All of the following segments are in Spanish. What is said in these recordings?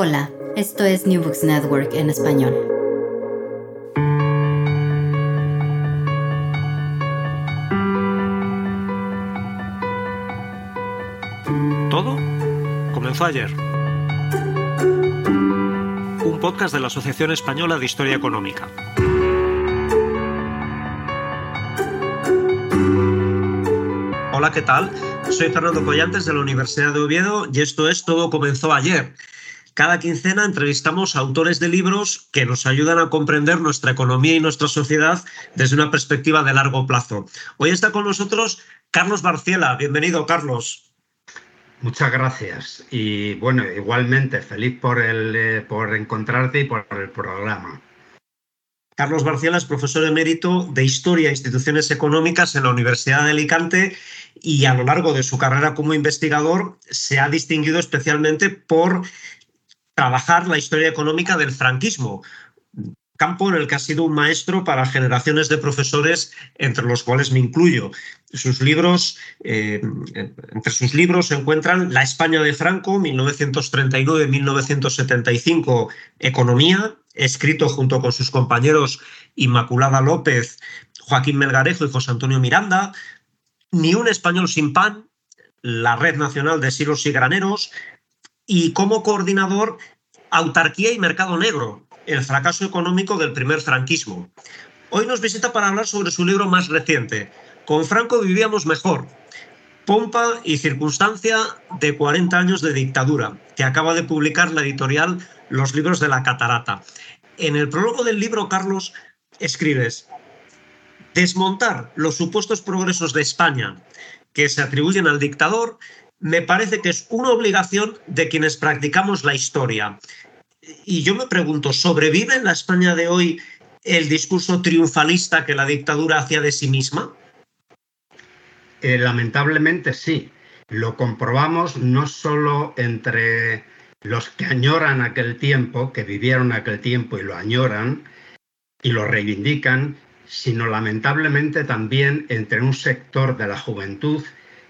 Hola, esto es New Books Network en español. Todo comenzó ayer. Un podcast de la Asociación Española de Historia Económica. Hola, ¿qué tal? Soy Fernando Collantes de la Universidad de Oviedo y esto es Todo comenzó ayer. Cada quincena entrevistamos a autores de libros que nos ayudan a comprender nuestra economía y nuestra sociedad desde una perspectiva de largo plazo. Hoy está con nosotros Carlos Barciela. Bienvenido, Carlos. Muchas gracias. Y bueno, igualmente feliz por, el, eh, por encontrarte y por el programa. Carlos Barciela es profesor emérito de Historia e Instituciones Económicas en la Universidad de Alicante y a lo largo de su carrera como investigador se ha distinguido especialmente por trabajar la historia económica del franquismo, campo en el que ha sido un maestro para generaciones de profesores, entre los cuales me incluyo. Sus libros, eh, entre sus libros se encuentran La España de Franco, 1939-1975, Economía, escrito junto con sus compañeros Inmaculada López, Joaquín Melgarejo y José Antonio Miranda, Ni un español sin pan, la Red Nacional de Silos y Graneros, y como coordinador Autarquía y Mercado Negro, el fracaso económico del primer franquismo. Hoy nos visita para hablar sobre su libro más reciente, Con Franco vivíamos mejor, pompa y circunstancia de 40 años de dictadura, que acaba de publicar la editorial Los Libros de la Catarata. En el prólogo del libro, Carlos, escribes, desmontar los supuestos progresos de España que se atribuyen al dictador me parece que es una obligación de quienes practicamos la historia. Y yo me pregunto, ¿sobrevive en la España de hoy el discurso triunfalista que la dictadura hacía de sí misma? Eh, lamentablemente sí. Lo comprobamos no solo entre los que añoran aquel tiempo, que vivieron aquel tiempo y lo añoran y lo reivindican, sino lamentablemente también entre un sector de la juventud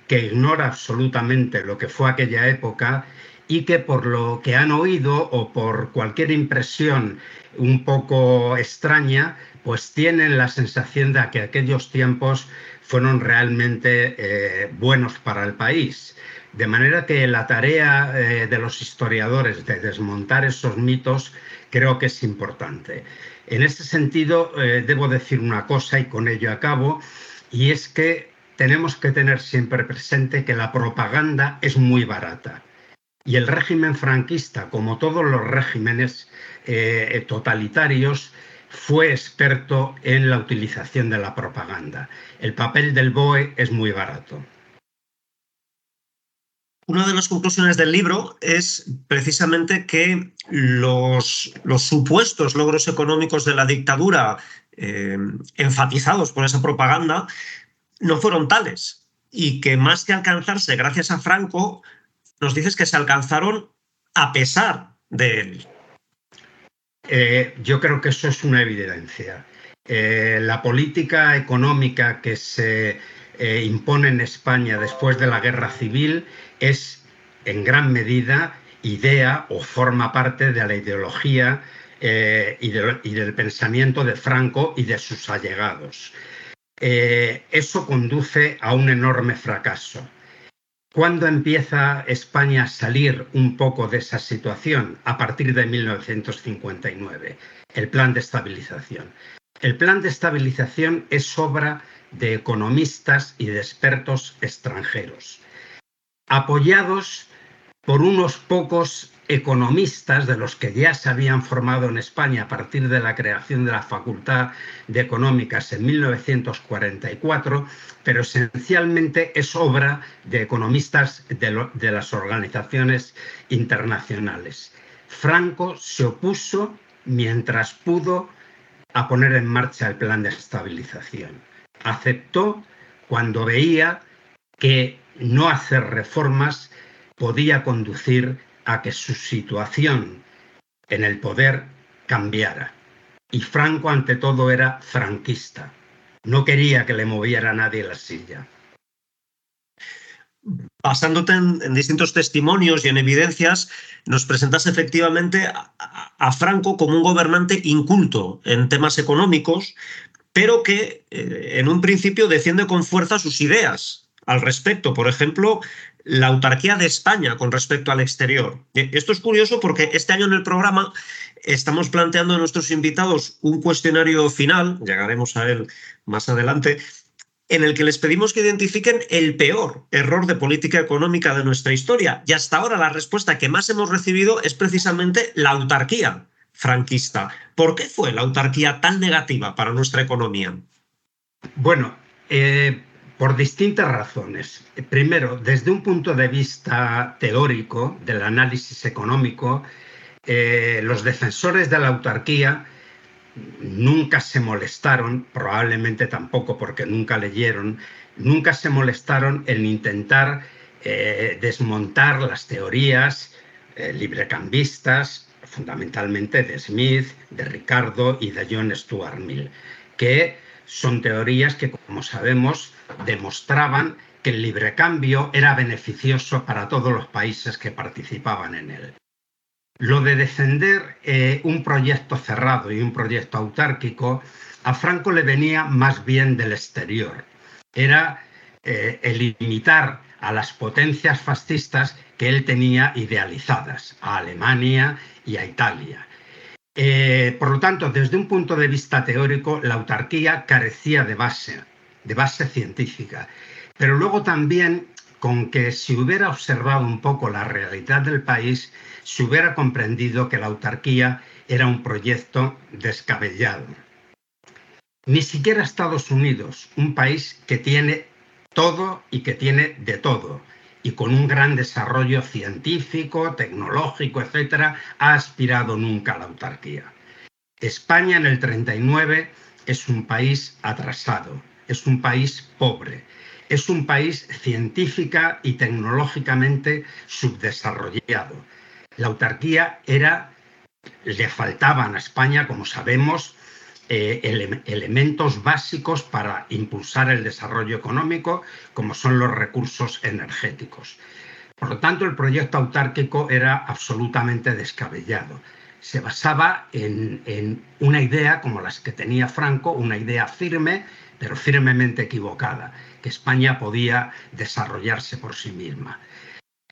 que ignora absolutamente lo que fue aquella época y que por lo que han oído o por cualquier impresión un poco extraña, pues tienen la sensación de que aquellos tiempos fueron realmente eh, buenos para el país. De manera que la tarea eh, de los historiadores de desmontar esos mitos creo que es importante. En este sentido, eh, debo decir una cosa y con ello acabo, y es que tenemos que tener siempre presente que la propaganda es muy barata. Y el régimen franquista, como todos los regímenes eh, totalitarios, fue experto en la utilización de la propaganda. El papel del BOE es muy barato. Una de las conclusiones del libro es precisamente que los, supuestos logros económicos de la dictadura, eh, enfatizados por esa propaganda, no fueron tales y que más que alcanzarse gracias a Franco, nos dices que se alcanzaron a pesar de él. Eh, yo creo que eso es una evidencia. Eh, la política económica que se eh, impone en España después de la guerra civil es en gran medida idea o forma parte de la ideología y del pensamiento de Franco y de sus allegados. Eh, eso conduce a un enorme fracaso. ¿Cuándo empieza España a salir un poco de esa situación? A partir de 1959, el plan de estabilización. El plan de estabilización es obra de economistas y de expertos extranjeros, apoyados por unos pocos economistas de los que ya se habían formado en España a partir de la creación de la Facultad de Económicas en 1944, pero esencialmente es obra de economistas de, las organizaciones internacionales. Franco se opuso mientras pudo a poner en marcha el plan de estabilización. Aceptó cuando veía que no hacer reformas podía conducir a que su situación en el poder cambiara. Y Franco, ante todo, era franquista. No quería que le moviera nadie la silla. basándote en, distintos testimonios y en evidencias, nos presentas efectivamente a, Franco como un gobernante inculto en temas económicos, pero que eh, en un principio defiende con fuerza sus ideas al respecto. Por ejemplo, la autarquía de España con respecto al exterior. Esto es curioso porque este año en el programa estamos planteando a nuestros invitados un cuestionario final, llegaremos a él más adelante, en el que les pedimos que identifiquen el peor error de política económica de nuestra historia. Y hasta ahora la respuesta que más hemos recibido es precisamente la autarquía franquista. ¿Por qué fue la autarquía tan negativa para nuestra economía? Bueno, eh, por distintas razones. Primero, desde un punto de vista teórico del análisis económico, eh, los defensores de la autarquía nunca se molestaron, probablemente tampoco porque nunca leyeron, nunca se molestaron en intentar eh, desmontar las teorías eh, librecambistas, fundamentalmente de Smith, de Ricardo y de John Stuart Mill, que son teorías que, como sabemos, demostraban que el librecambio era beneficioso para todos los países que participaban en él. Lo de defender eh, un proyecto cerrado y un proyecto autárquico, a Franco le venía más bien del exterior. Era eh, el limitar a las potencias fascistas que él tenía idealizadas, a Alemania y a Italia. Eh, por lo tanto, desde un punto de vista teórico, la autarquía carecía de base, de base científica. Pero luego también con que si hubiera observado un poco la realidad del país, se hubiera comprendido que la autarquía era un proyecto descabellado. Ni siquiera Estados Unidos, un país que tiene todo y que tiene de todo, y con un gran desarrollo científico, tecnológico, etcétera, ha aspirado nunca a la autarquía. España en el 39 es un país atrasado, es un país pobre, es un país científica y tecnológicamente subdesarrollado. La autarquía era, le faltaban a España, como sabemos, eh, elementos básicos para impulsar el desarrollo económico, como son los recursos energéticos. Por lo tanto, el proyecto autárquico era absolutamente descabellado. Se basaba en una idea como las que tenía Franco, una idea firme, pero firmemente equivocada que España podía desarrollarse por sí misma.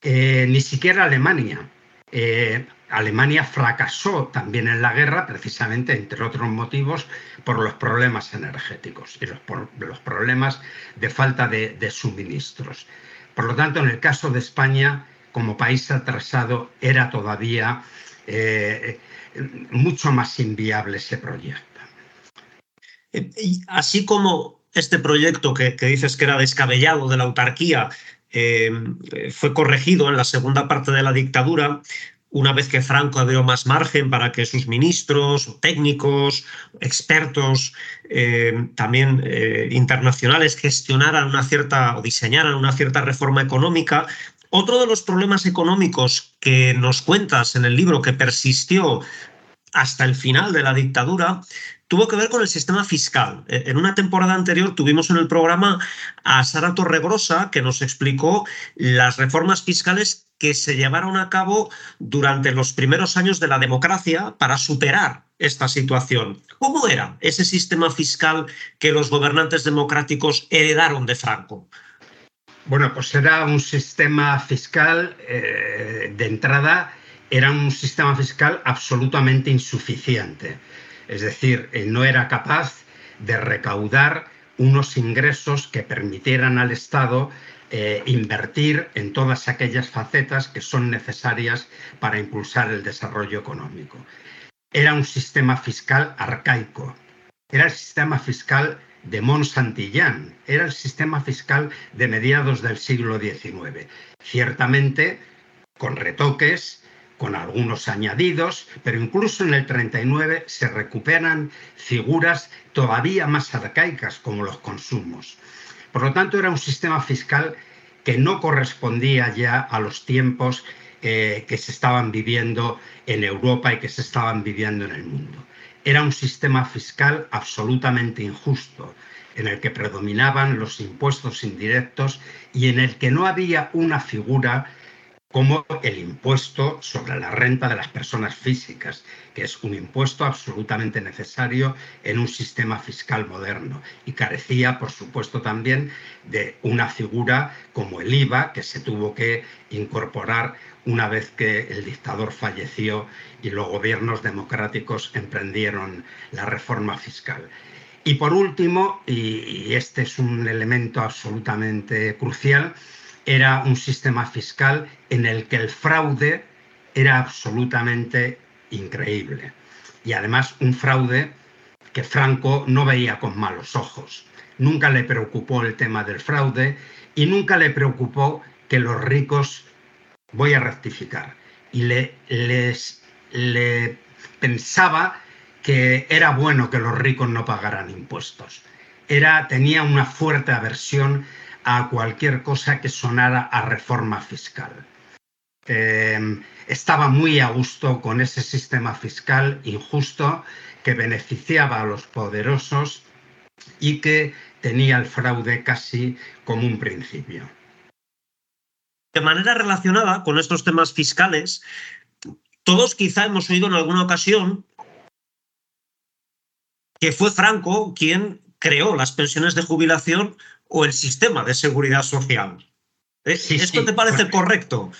Eh, ni siquiera Alemania. Eh, Alemania fracasó también en la guerra, precisamente, entre otros motivos, por los problemas energéticos y los, los problemas de falta de, suministros. Por lo tanto, en el caso de España, como país atrasado, era todavía eh, mucho más inviable ese proyecto. Así como este proyecto que, dices que era descabellado de la autarquía eh, fue corregido en la segunda parte de la dictadura, una vez que Franco abrió más margen para que sus ministros, técnicos, expertos, eh, también eh, internacionales gestionaran una cierta o diseñaran una cierta reforma económica. Otro de los problemas económicos que nos cuentas en el libro que persistió hasta el final de la dictadura tuvo que ver con el sistema fiscal. E, en una temporada anterior tuvimos en el programa a Sara Torregrosa que nos explicó las reformas fiscales que se llevaron a cabo durante los primeros años de la democracia para superar esta situación. ¿Cómo era ese sistema fiscal que los gobernantes democráticos heredaron de Franco? Bueno, pues era un sistema fiscal eh, de entrada, era un sistema fiscal absolutamente insuficiente es decir, no era capaz de recaudar unos ingresos que permitieran al Estado eh, invertir en todas aquellas facetas que son necesarias para impulsar el desarrollo económico. Era un sistema fiscal arcaico, era el sistema fiscal de Mont-Santillán, era el sistema fiscal de mediados del siglo XIX, ciertamente con retoques con algunos añadidos, pero incluso en el 39 se recuperan figuras todavía más arcaicas como los consumos. Por lo tanto, era un sistema fiscal que no correspondía ya a los tiempos eh, que se estaban viviendo en Europa y que se estaban viviendo en el mundo. Era un sistema fiscal absolutamente injusto, en el que predominaban los impuestos indirectos y en el que no había una figura como el impuesto sobre la renta de las personas físicas, que es un impuesto absolutamente necesario en un sistema fiscal moderno y carecía, por supuesto, también de una figura como el IVA, que se tuvo que incorporar una vez que el dictador falleció y los gobiernos democráticos emprendieron la reforma fiscal. Y por último, y este es un elemento absolutamente crucial, era un sistema fiscal en el que el fraude era absolutamente increíble. Y además un fraude que Franco no veía con malos ojos. Nunca le preocupó el tema del fraude y nunca le preocupó que los ricos, voy a rectificar, y le, pensaba que era bueno que los ricos no pagaran impuestos. Era, tenía una fuerte aversión a cualquier cosa que sonara a reforma fiscal. Eh, estaba muy a gusto con ese sistema fiscal injusto que beneficiaba a los poderosos y que tenía el fraude casi como un principio. De manera relacionada con estos temas fiscales, todos quizá hemos oído en alguna ocasión que fue Franco quien creó las pensiones de jubilación o el sistema de seguridad social. ¿Esto te parece correcto?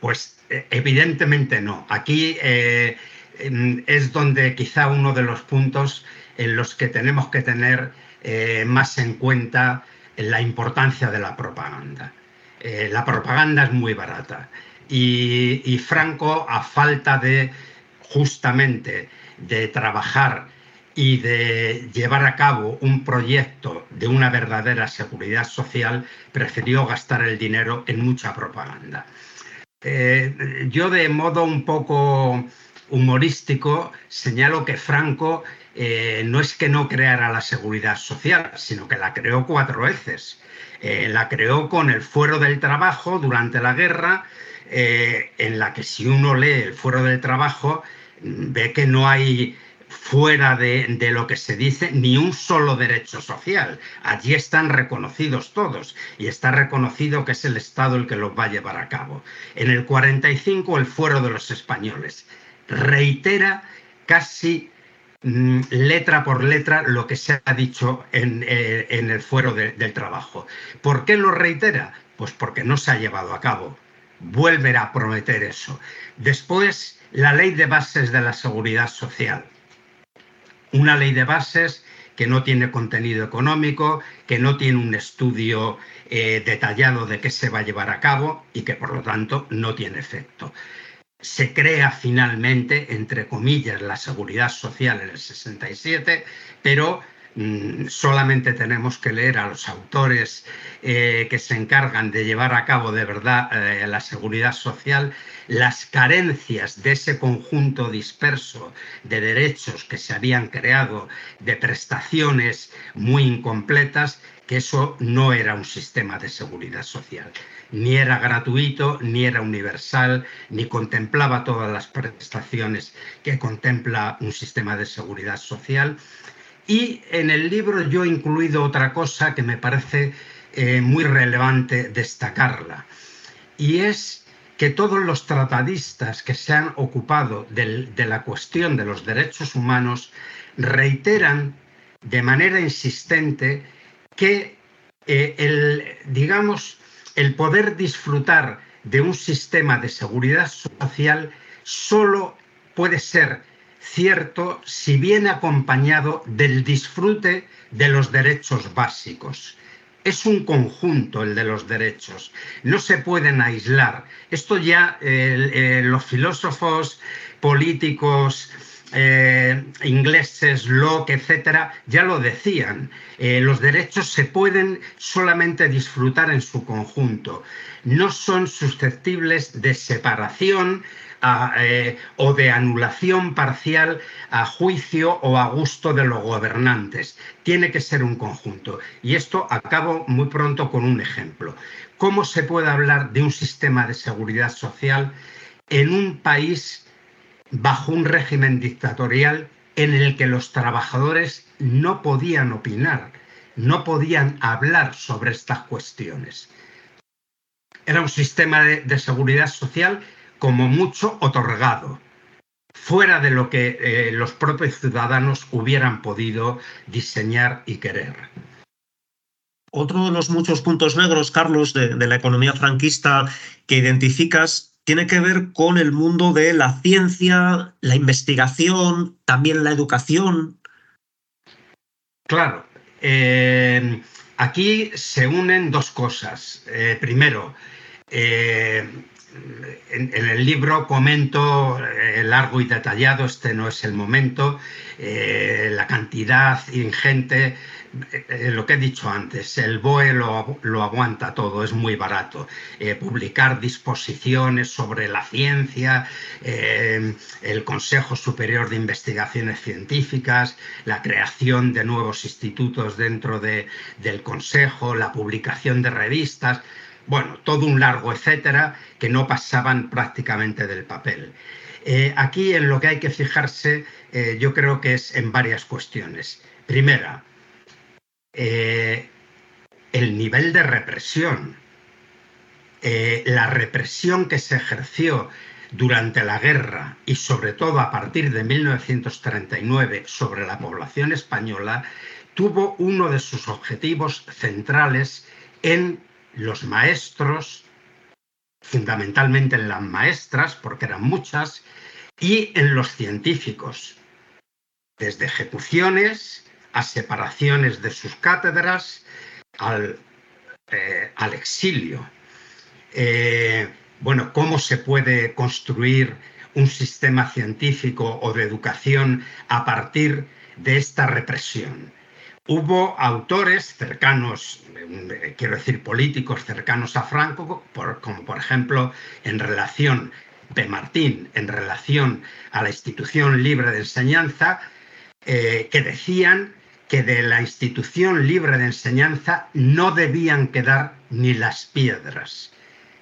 Pues eh, evidentemente no. Aquí eh, es donde quizá uno de los puntos en los que tenemos que tener eh, más en cuenta la importancia de la propaganda. la propaganda es muy barata y, y Franco, a falta de justamente de trabajar y de llevar a cabo un proyecto de una verdadera seguridad social, prefirió gastar el dinero en mucha propaganda. Eh, yo de modo un poco humorístico señalo que Franco eh, no es que no creara la seguridad social, sino que la creó cuatro veces. Eh, la creó con el fuero del trabajo durante la guerra, en la que si uno lee el fuero del trabajo, ve que no hay fuera de, lo que se dice ni un solo derecho social. Allí están reconocidos todos y está reconocido que es el Estado el que los va a llevar a cabo. En el 45 el fuero de los españoles reitera casi mm, letra por letra lo que se ha dicho en, eh, el fuero del trabajo. ¿Por qué lo reitera? Pues porque no se ha llevado a cabo. Vuelve a prometer eso. Después, la ley de bases de la seguridad social una ley de bases que no tiene contenido económico, que no tiene un estudio eh, detallado de qué se va a llevar a cabo y que por lo tanto no tiene efecto. Se crea finalmente, entre comillas, la seguridad social en el 67, pero solamente tenemos que leer a los autores eh, que se encargan de llevar a cabo de verdad eh, la seguridad social, las carencias de ese conjunto disperso de derechos que se habían creado, de prestaciones muy incompletas, que eso no era un sistema de seguridad social. Ni era gratuito, ni era universal, ni contemplaba todas las prestaciones que contempla un sistema de seguridad social y en el libro yo he incluido otra cosa que me parece eh, muy relevante destacarla, y es que todos los tratadistas que se han ocupado de la cuestión de los derechos humanos reiteran de manera insistente que eh, el, digamos, el poder disfrutar de un sistema de seguridad social solo puede ser cierto si viene acompañado del disfrute de los derechos básicos. Es un conjunto el de los derechos, no se pueden aislar. Esto ya eh, los filósofos políticos eh, ingleses, Locke, etcétera, ya lo decían. Eh, los derechos se pueden solamente disfrutar en su conjunto. No son susceptibles de separación eh, o de anulación parcial a juicio o a gusto de los gobernantes. Tiene que ser un conjunto. Y esto acabo muy pronto con un ejemplo. ¿Cómo se puede hablar de un sistema de seguridad social en un país bajo un régimen dictatorial en el que los trabajadores no podían opinar? no podían hablar sobre estas cuestiones. Era un sistema de, seguridad social como mucho otorgado, fuera de lo que eh, los propios ciudadanos hubieran podido diseñar y querer. Otro de los muchos puntos negros, Carlos, de, la economía franquista que identificas tiene que ver con el mundo de la ciencia, la investigación, también la educación. Claro. Eh, aquí se unen dos cosas. Eh, primero, eh, en, el libro comento eh, largo y detallado, este no es el momento, eh, la cantidad ingente, lo que he dicho antes, el BOE lo, aguanta todo, es muy barato. publicar disposiciones sobre la ciencia, el Consejo Superior de Investigaciones Científicas, la creación de nuevos institutos dentro del Consejo, la publicación de revistas, bueno, todo un largo etcétera que no pasaban prácticamente del papel. Eh, aquí en lo que hay que fijarse eh, yo creo que es en varias cuestiones. Primera, eh, el nivel de represión. la represión que se ejerció durante la guerra y sobre todo a partir de 1939 sobre la población española tuvo uno de sus objetivos centrales en los maestros, fundamentalmente en las maestras, porque eran muchas, y en los científicos, desde ejecuciones a separaciones de sus cátedras al, eh, exilio. Eh, bueno, ¿cómo se puede construir un sistema científico o de educación a partir de esta represión? Hubo autores cercanos, eh, quiero decir políticos cercanos a Franco, como por ejemplo en relación de Martín, en relación a la institución libre de enseñanza, eh, que decían que de la institución libre de enseñanza no debían quedar ni las piedras.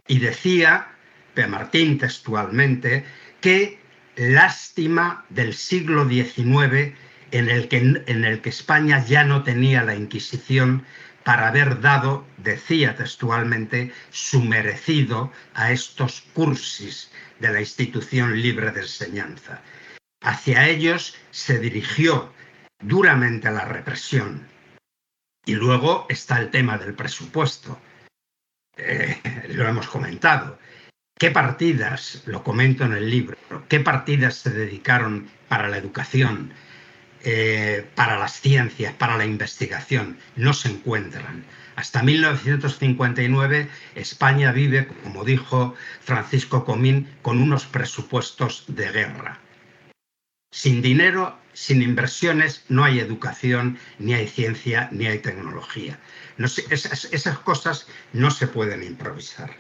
Y decía P. Martín textualmente que lástima del siglo XIX en el, que, España ya no tenía la Inquisición para haber dado, decía textualmente, su merecido a estos cursis de la institución libre de enseñanza. Hacia ellos se dirigió duramente la represión. Y luego está el tema del presupuesto. Eh, lo hemos comentado. ¿Qué partidas, lo comento en el libro, qué partidas se dedicaron para la educación, eh, para las ciencias, para la investigación, no se encuentran. Hasta 1959 España vive, como dijo Francisco Comín, con unos presupuestos de guerra. Sin dinero, sin inversiones, no hay educación, ni hay ciencia, ni hay tecnología. esas, cosas no se pueden improvisar.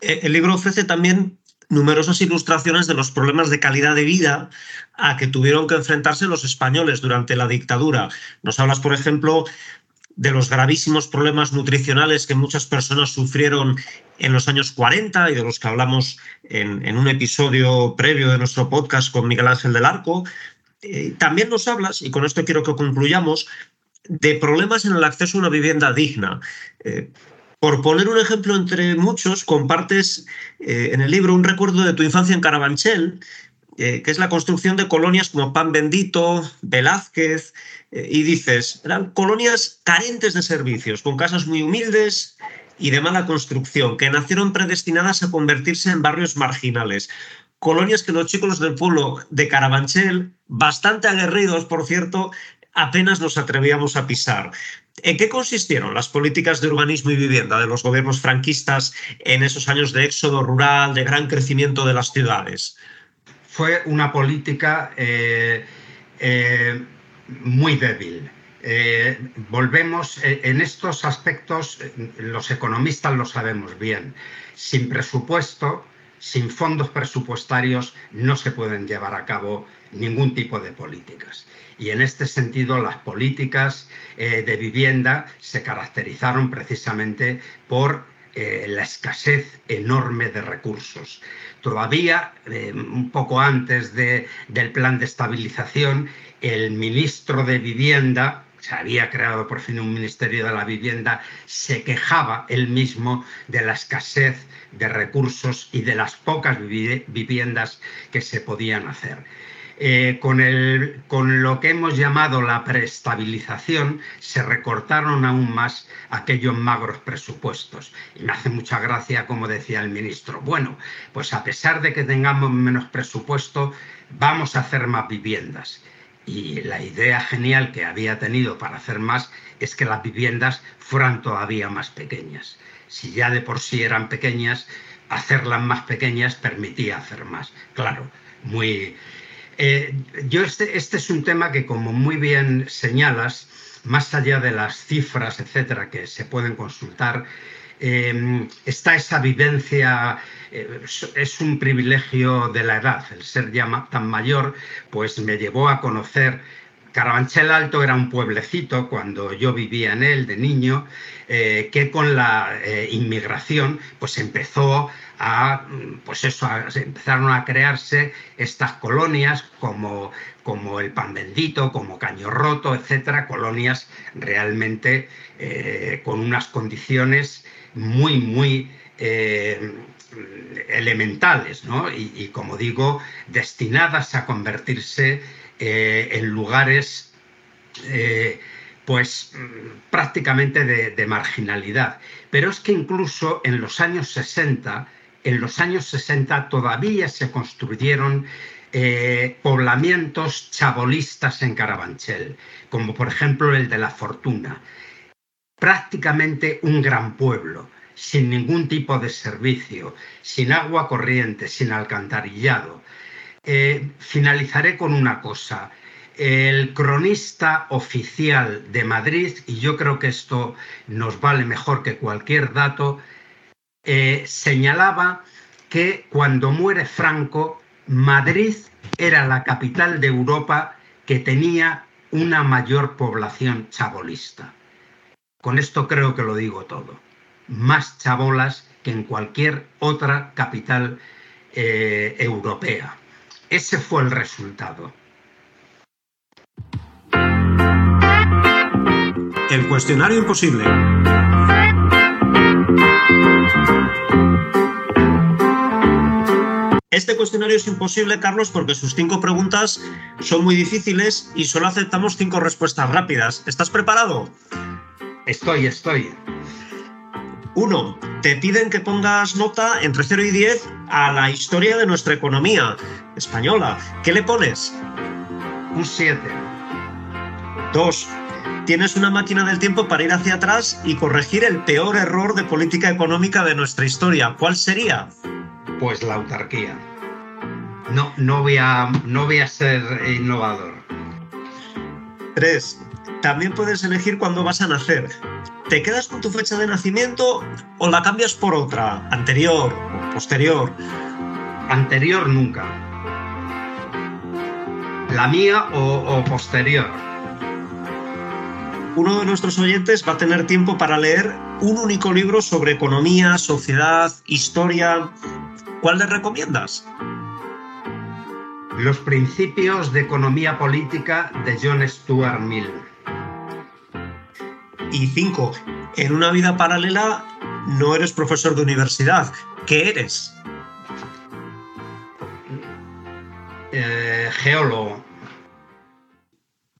Eh, el libro ofrece también numerosas ilustraciones de los problemas de calidad de vida a que tuvieron que enfrentarse los españoles durante la dictadura. Nos hablas, por ejemplo, de los gravísimos problemas nutricionales que muchas personas sufrieron en los años 40 y de los que hablamos en, un episodio previo de nuestro podcast con Miguel Ángel del Arco. Eh, también nos hablas, y con esto quiero que concluyamos, de problemas en el acceso a una vivienda digna. Eh, por poner un ejemplo entre muchos, compartes eh, en el libro un recuerdo de tu infancia en Carabanchel, eh, que es la construcción de colonias como Pan Bendito, Velázquez, eh, y dices, eran colonias carentes de servicios, con casas muy humildes y de mala construcción, que nacieron predestinadas a convertirse en barrios marginales. Colonias que los chicos del pueblo de Carabanchel, bastante aguerridos, por cierto, apenas nos atrevíamos a pisar. ¿En qué consistieron las políticas de urbanismo y vivienda de los gobiernos franquistas en esos años de éxodo rural, de gran crecimiento de las ciudades? Fue una política eh, eh, muy débil. Eh, volvemos en estos aspectos, los economistas lo sabemos bien. Sin presupuesto, sin fondos presupuestarios, no se pueden llevar a cabo ningún tipo de políticas. Y en este sentido, las políticas eh, de vivienda se caracterizaron precisamente por eh, la escasez enorme de recursos. Todavía, eh, un poco antes del plan de estabilización, el ministro de Vivienda, se había creado por fin un Ministerio de la Vivienda, se quejaba él mismo de la escasez de recursos y de las pocas viviendas que se podían hacer. Eh, con, con, lo que hemos llamado la preestabilización, se recortaron aún más aquellos magros presupuestos. Y me hace mucha gracia, como decía el ministro, bueno, pues a pesar de que tengamos menos presupuesto, vamos a hacer más viviendas. Y la idea genial que había tenido para hacer más es que las viviendas fueran todavía más pequeñas. Si ya de por sí eran pequeñas, hacerlas más pequeñas permitía hacer más. Claro, muy... Eh, yo este, este es un tema que, como muy bien señalas, más allá de las cifras, etcétera, que se pueden consultar, eh, está esa vivencia eh, es un privilegio de la edad. El ser ya tan mayor, pues me llevó a conocer Carabanchel Alto era un pueblecito cuando yo vivía en él de niño, eh, que con la eh, inmigración pues empezó a, pues eso, empezaron a crearse estas colonias como, como el Pan Bendito, como Caño Roto, etcétera, colonias realmente con unas condiciones muy, muy elementales, ¿no? y, como digo, destinadas a convertirse eh, en lugares eh, pues prácticamente de, marginalidad. Pero es que incluso en los años 60, en los años 60 todavía se construyeron eh, poblamientos chabolistas en Carabanchel, como por ejemplo el de La Fortuna. Prácticamente un gran pueblo sin ningún tipo de servicio, sin agua corriente, sin alcantarillado. Eh, finalizaré con una cosa. El cronista oficial de Madrid, y yo creo que esto nos vale mejor que cualquier dato, eh, señalaba que cuando muere Franco, Madrid era la capital de Europa que tenía una mayor población chabolista. Con esto creo que lo digo todo más chabolas que en cualquier otra capital eh, europea. Ese fue el resultado. El cuestionario imposible. Este cuestionario es imposible, Carlos, porque sus cinco preguntas son muy difíciles y solo aceptamos cinco respuestas rápidas. ¿Estás preparado? Estoy, estoy. Uno, te piden que pongas nota entre 0 y 10 a la historia de nuestra economía española. ¿Qué le pones? Un 7. Dos, tienes una máquina del tiempo para ir hacia atrás y corregir el peor error de política económica de nuestra historia. ¿Cuál sería? Pues la autarquía. No, no, voy, a, no voy a ser innovador. Tres, también puedes elegir cuándo vas a nacer. ¿Te quedas con tu fecha de nacimiento o la cambias por otra, anterior o posterior? Anterior nunca. La mía o, posterior. Uno de nuestros oyentes va a tener tiempo para leer un único libro sobre economía, sociedad, historia. ¿Cuál le recomiendas? Los principios de economía política de John Stuart Mill. Y cinco, en una vida paralela no eres profesor de universidad. ¿Qué eres? Eh, geólogo.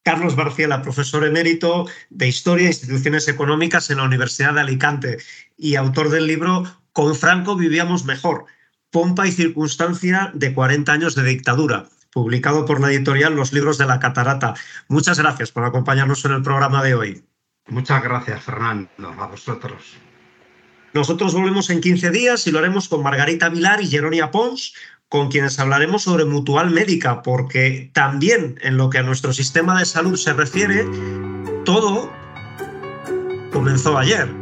Carlos Barciela, profesor emérito de Historia e Instituciones Económicas en la Universidad de Alicante y autor del libro Con Franco vivíamos mejor, pompa y circunstancia de 40 años de dictadura, publicado por la editorial Los Libros de la Catarata. Muchas gracias por acompañarnos en el programa de hoy. Muchas gracias, Fernando, a vosotros. Nosotros volvemos en 15 días y lo haremos con Margarita Vilar y Jeronia Pons, con quienes hablaremos sobre mutual médica, porque también en lo que a nuestro sistema de salud se refiere, todo comenzó ayer.